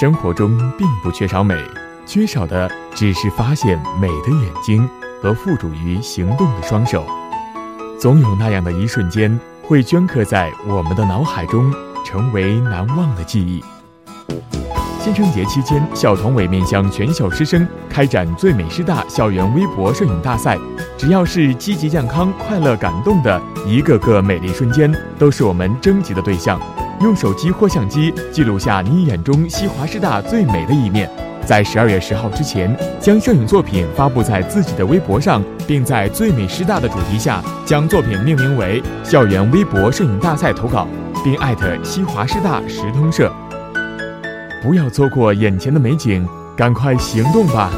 生活中并不缺少美，缺少的只是发现美的眼睛和付诸于行动的双手。总有那样的一瞬间，会镌刻在我们的脑海中，成为难忘的记忆。新春节期间，校团委面向全校师生开展“最美师大校园微博摄影大赛”。只要是积极、健康、快乐、感动的一个个美丽瞬间，都是我们征集的对象。用手机或相机记录下你眼中西华师大最美的一面，在十二月十号之前，将摄影作品发布在自己的微博上，并在“最美师大”的主题下，将作品命名为“校园微博摄影大赛”投稿，并艾特西华师大时通社。不要错过眼前的美景，赶快行动吧！